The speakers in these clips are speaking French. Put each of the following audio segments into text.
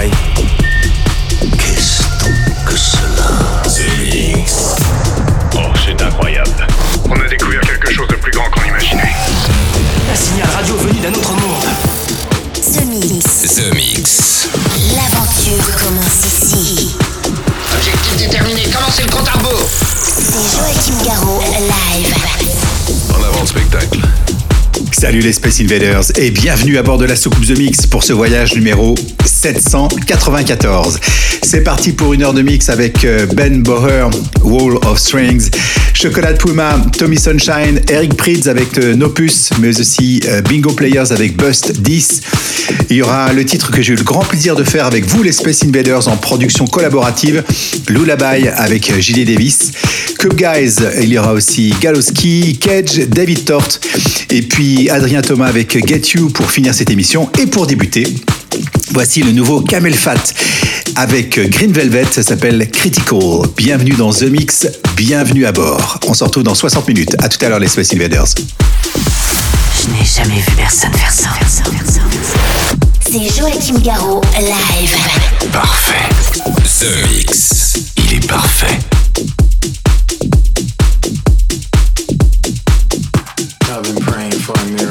I. Salut les Space Invaders et bienvenue à bord de la soucoupe The Mix pour ce voyage numéro 794. C'est parti pour une heure de mix avec euh, Ben Boher, Wall of Strings, Chocolat Puma, Tommy Sunshine, Eric Prydz avec euh, Nopus, mais aussi euh, Bingo Players avec Bust 10. Il y aura le titre que j'ai eu le grand plaisir de faire avec vous les Space Invaders en production collaborative, Lullaby avec Gilles Davis, Cube Guys, il y aura aussi Galoski, Cage, David Tort et puis Adrien Thomas avec Get You pour finir cette émission et pour débuter. Voici le nouveau Camel Fat avec Green Velvet, ça s'appelle Critical. Bienvenue dans The Mix, bienvenue à bord. On se retrouve dans 60 minutes. À tout à l'heure les Space Invaders. Je n'ai jamais vu personne faire ça. C'est Joachim Garraud, live. Parfait. The Mix. Il est parfait. I've been praying for a miracle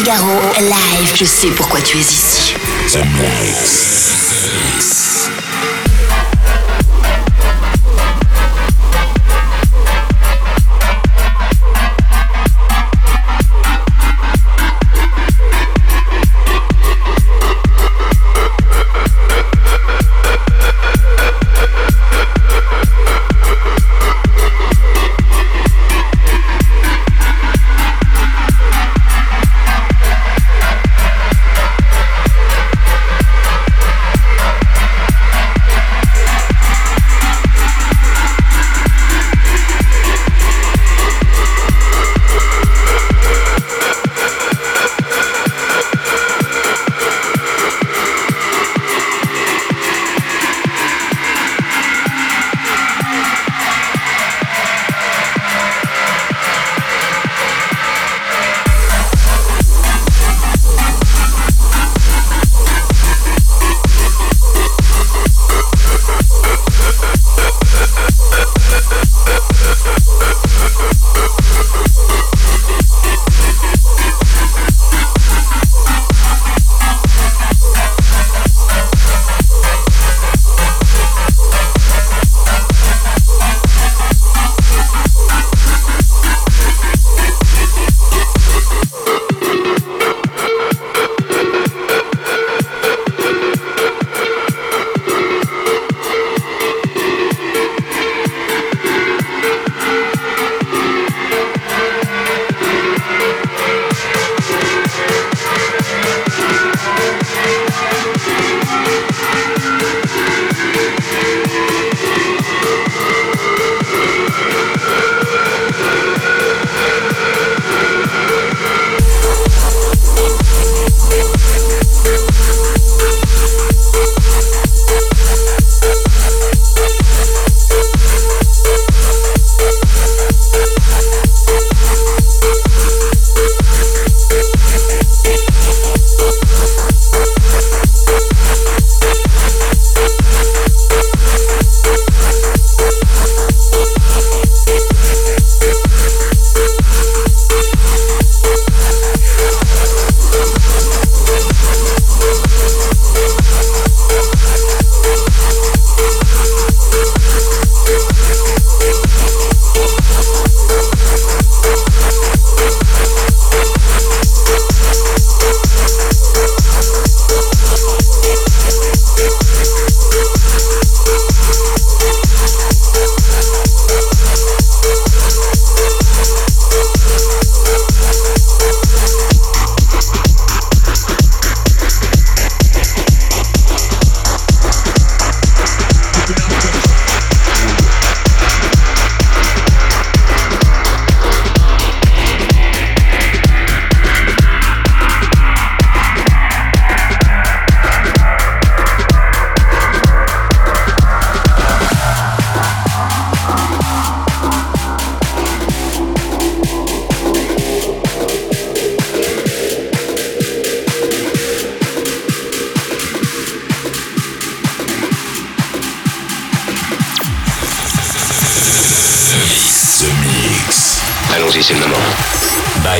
Garraud, live. Je sais pourquoi tu es ici. The Mix.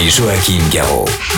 Joachim Garraud.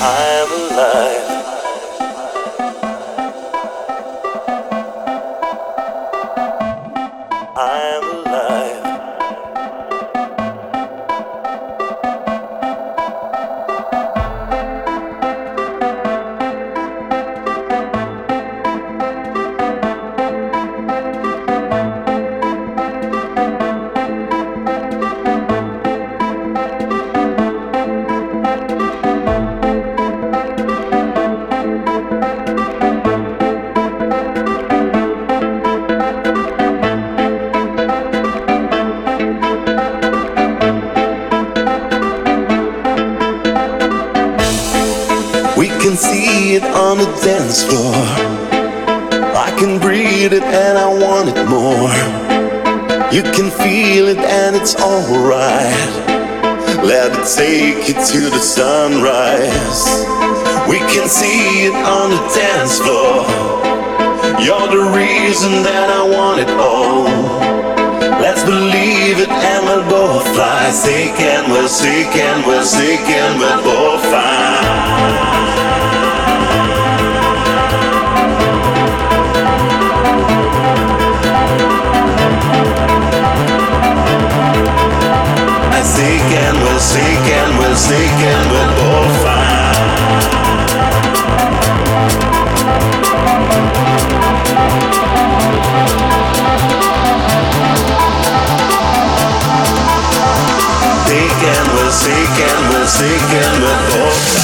I'm alive. weekend, the boss.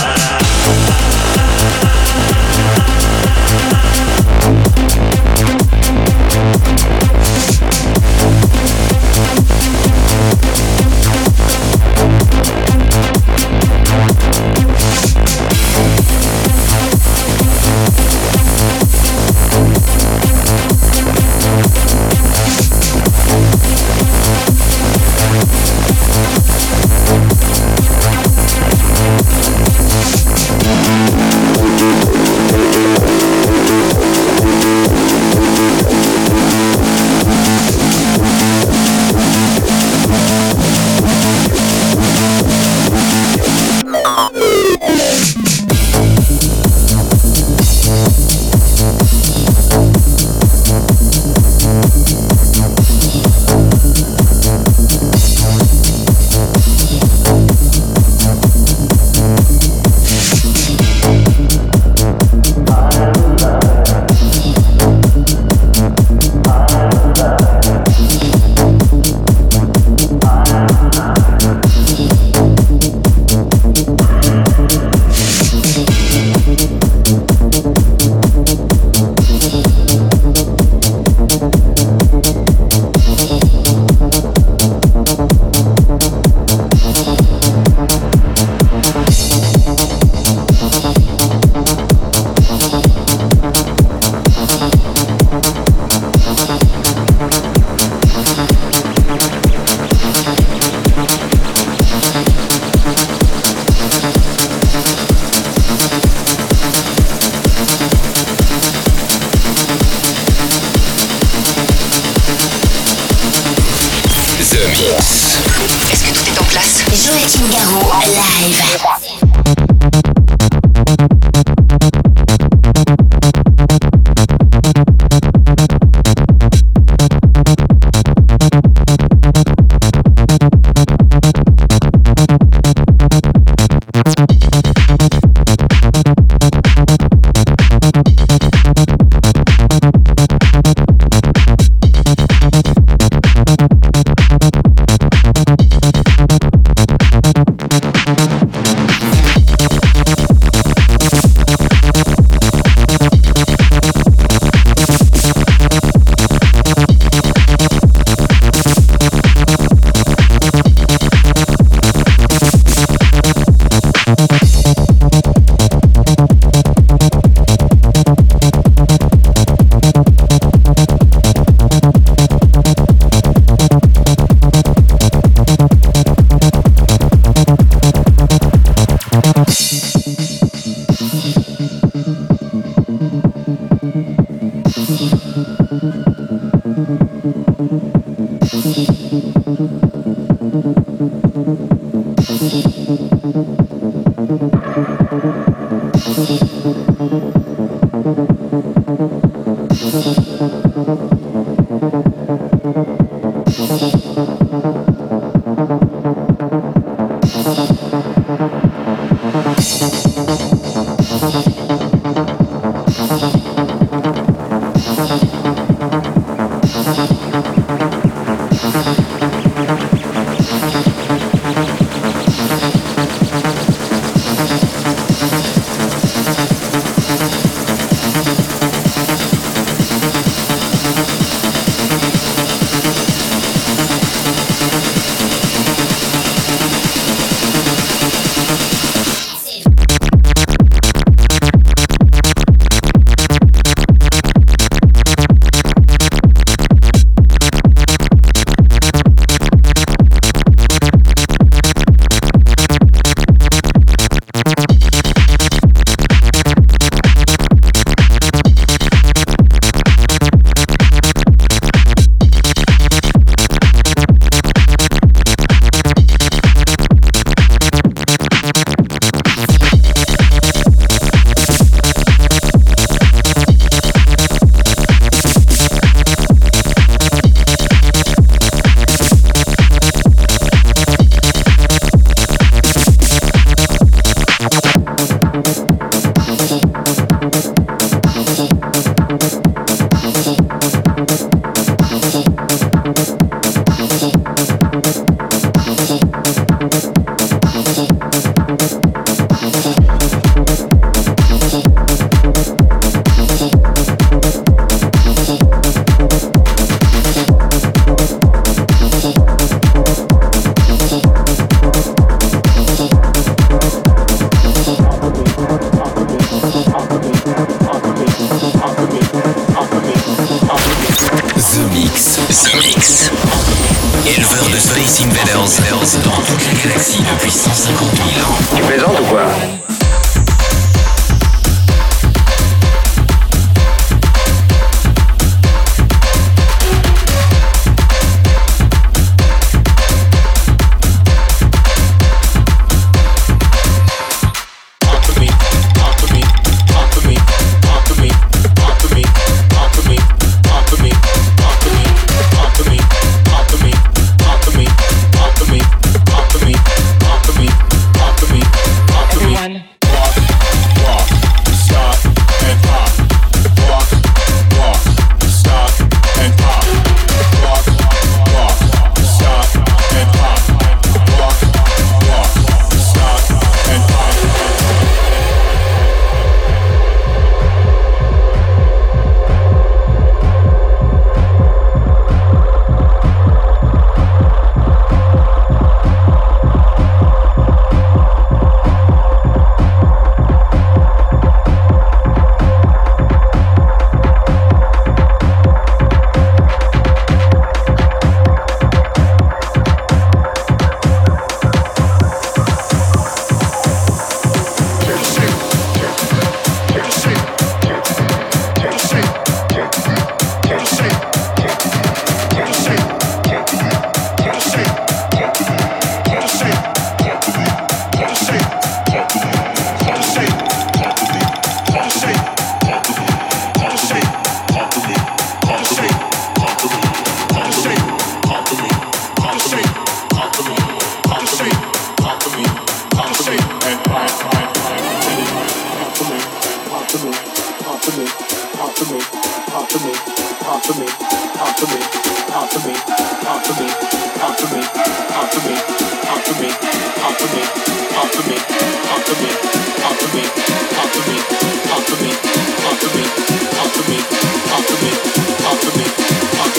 Est-ce que tout est en place? Joachim Garraud, live.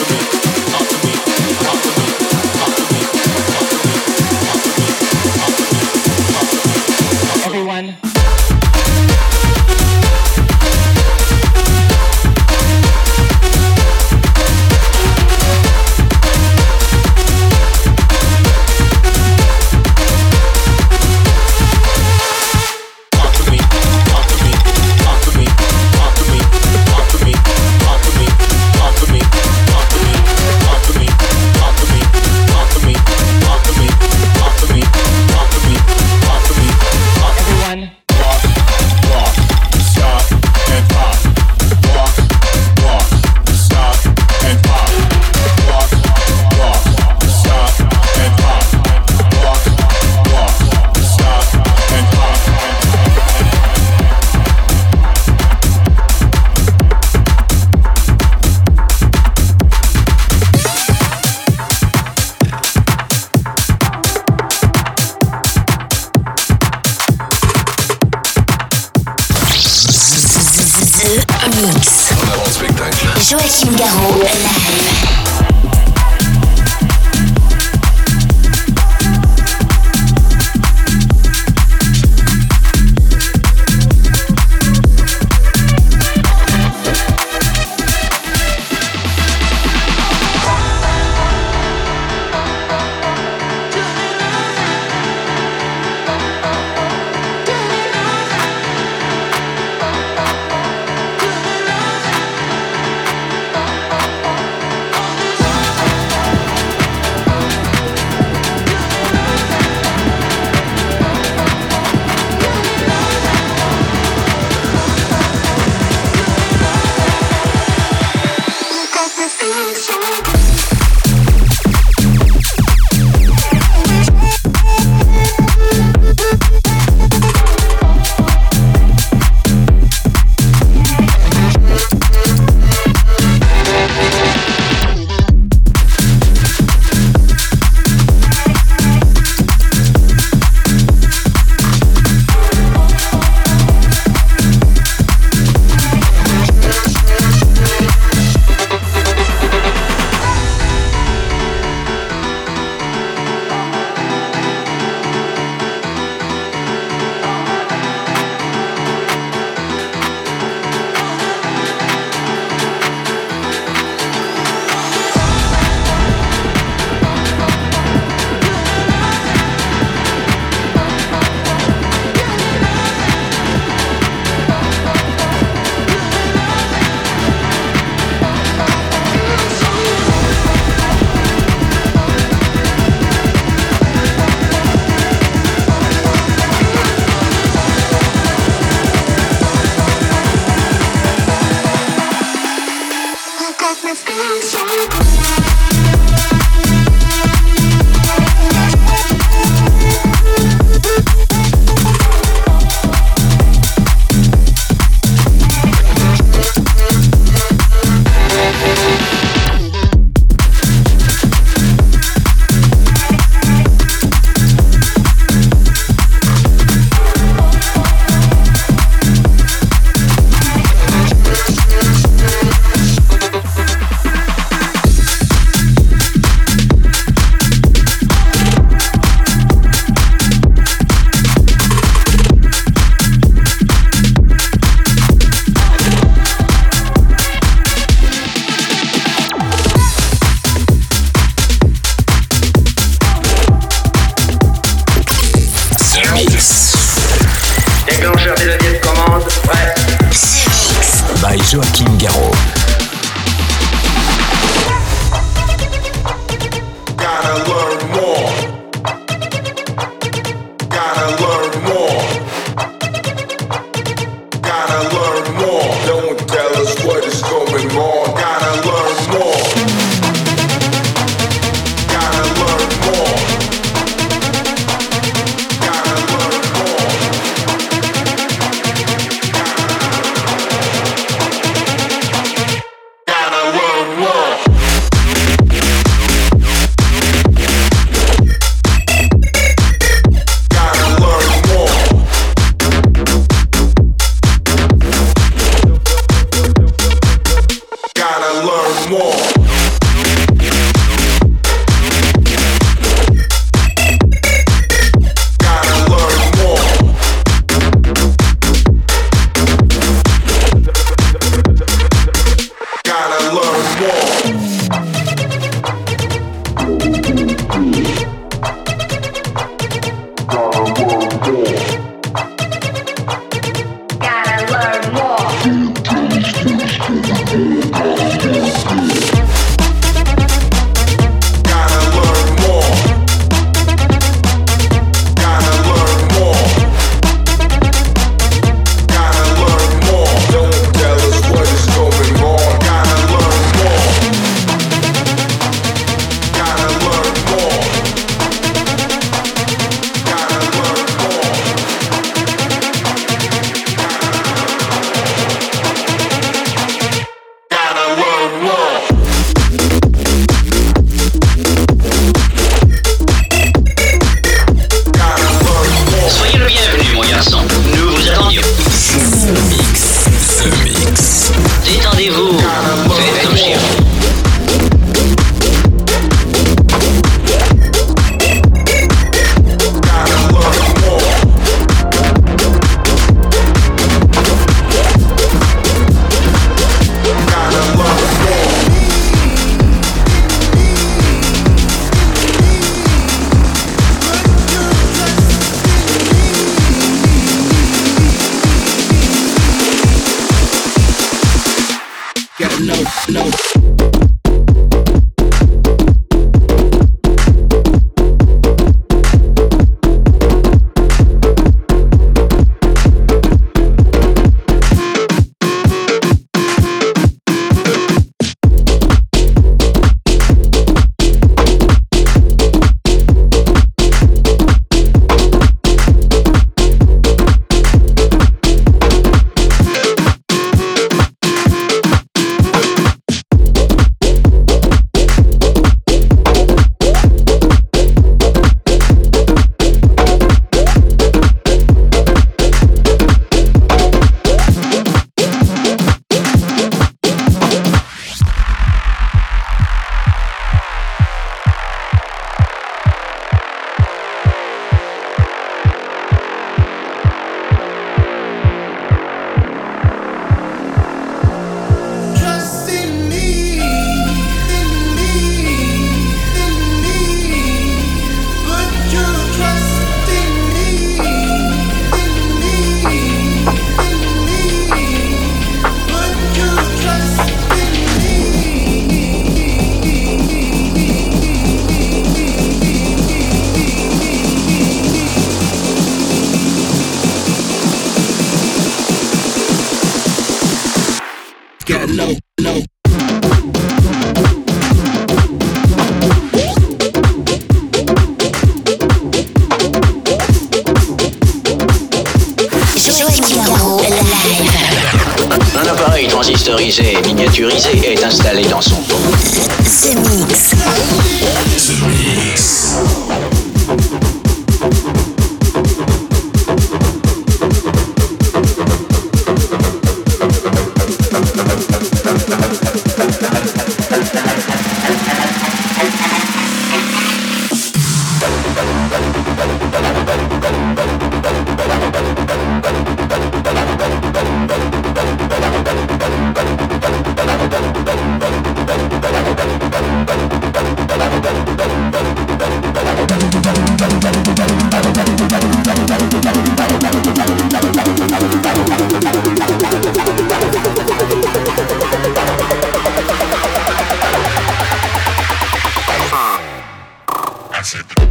Thank you. acid.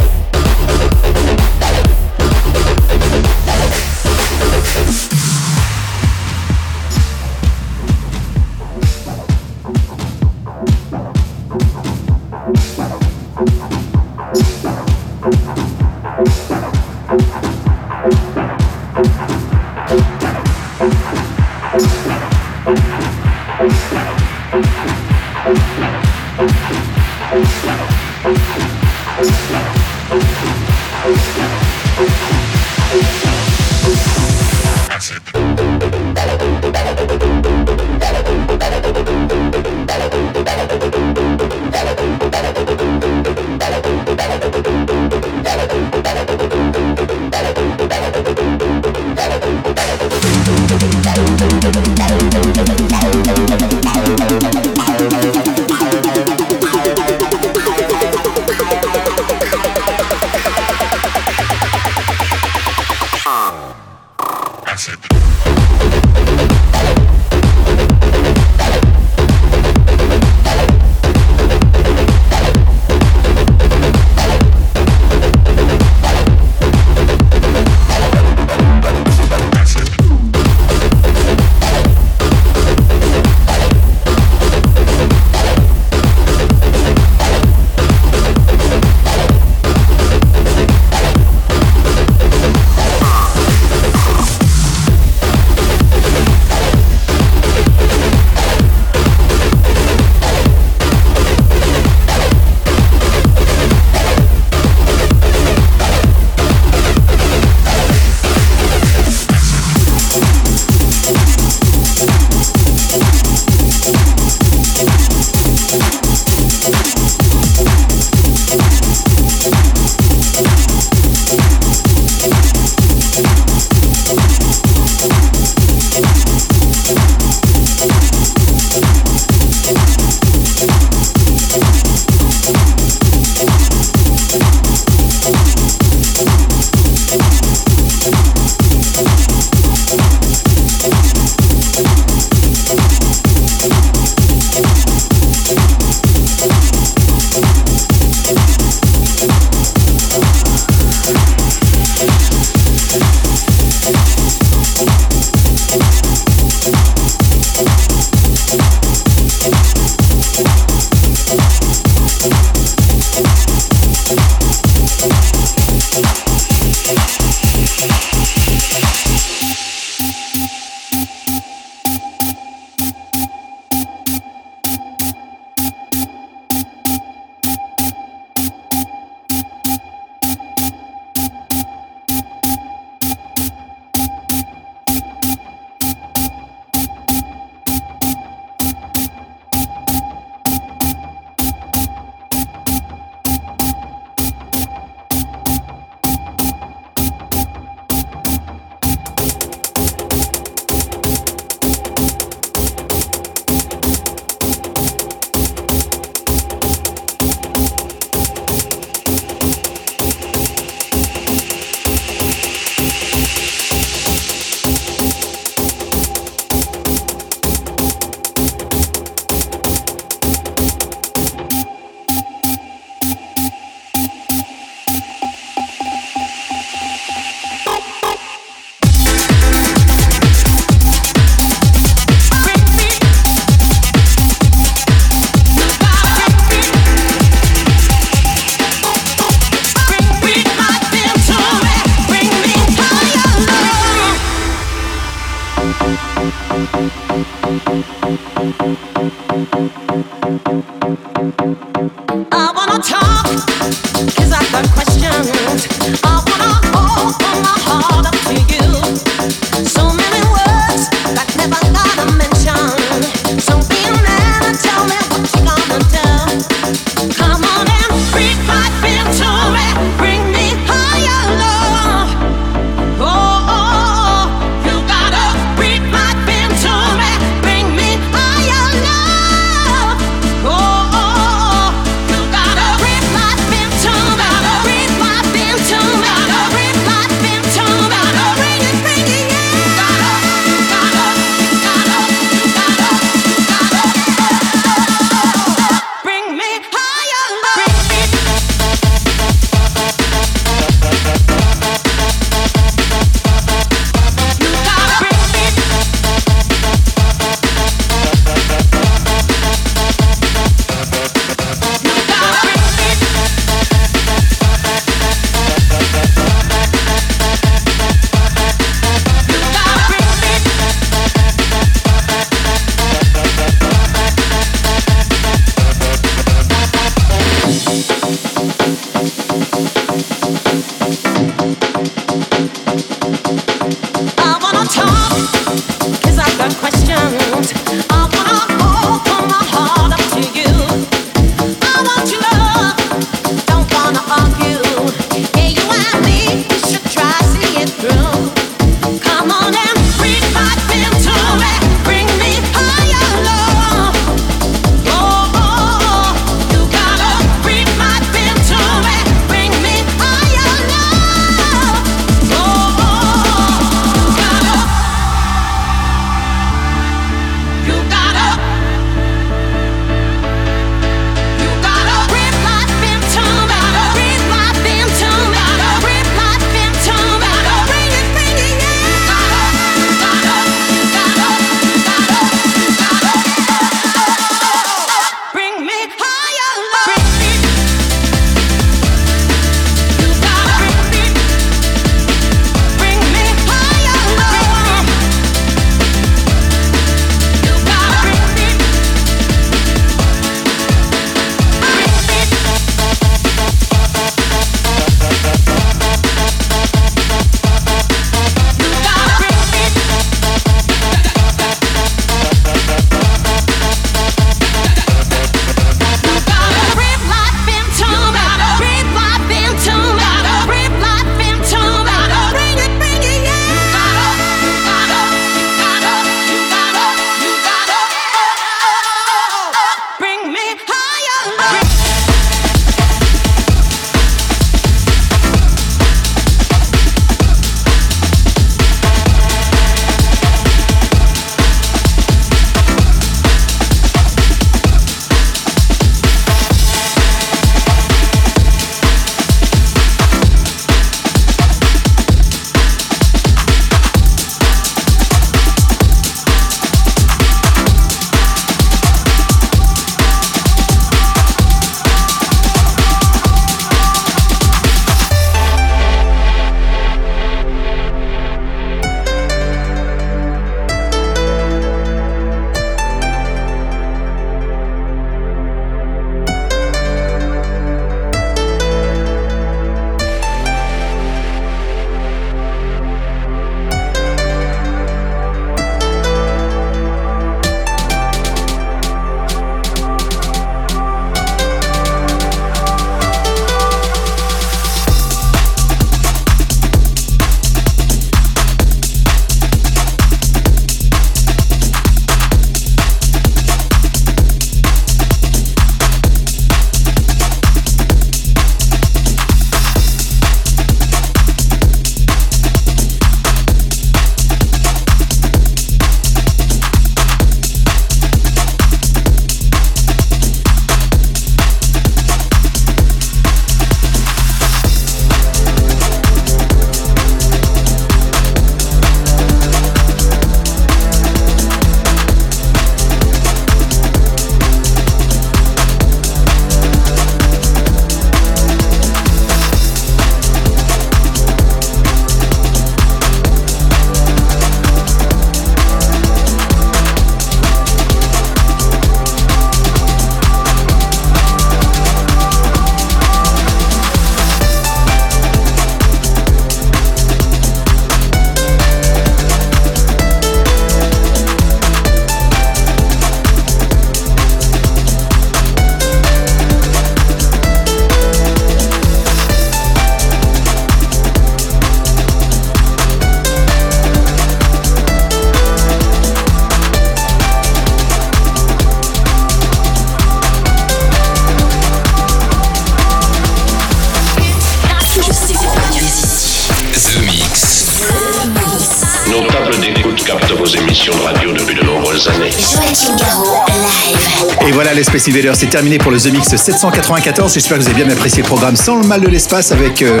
C'est terminé pour le The Mix 794. J'espère que vous avez bien apprécié le programme sans le mal de l'espace avec euh,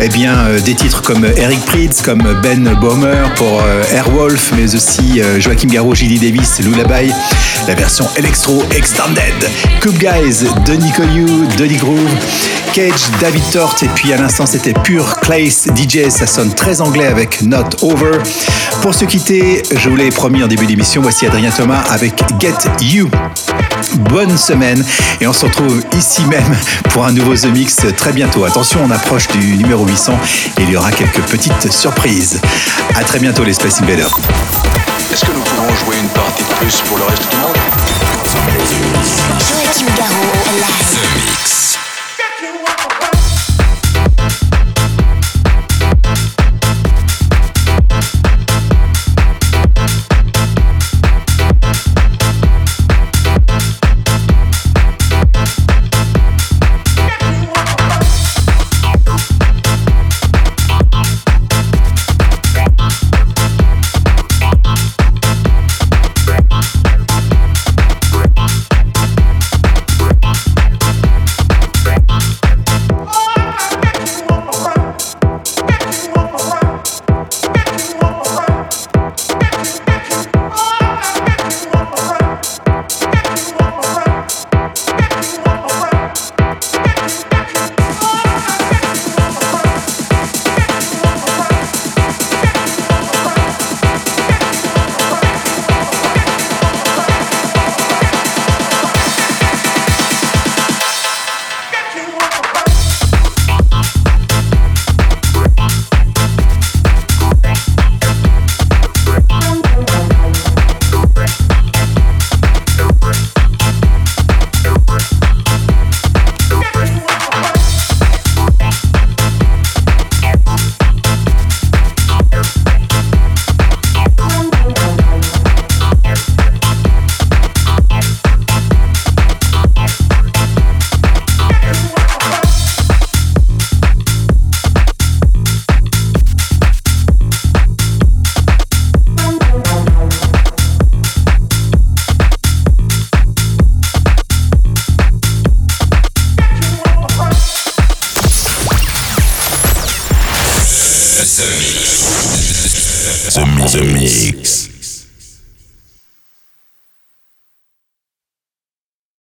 eh bien, euh, des titres comme Eric Prydz, comme Ben Bomer pour euh, Airwolf, mais aussi Joachim Garraud, Gilly Davis, Lullaby, la version Electro Extended, Cube Guys, Denis Coyou, Denis Groove, Cage, David Tort, et puis à l'instant c'était Pure Clays DJ, ça sonne très anglais avec Not Over. Pour se quitter, je vous l'ai promis en début d'émission, voici Adrien Thomas avec Get You. Bonne semaine et on se retrouve ici même pour un nouveau The Mix très bientôt. Attention, on approche du numéro 800 et il y aura quelques petites surprises. À très bientôt les Space Invaders. Est-ce que nous pouvons jouer une partie de plus pour le reste du monde? The Mix.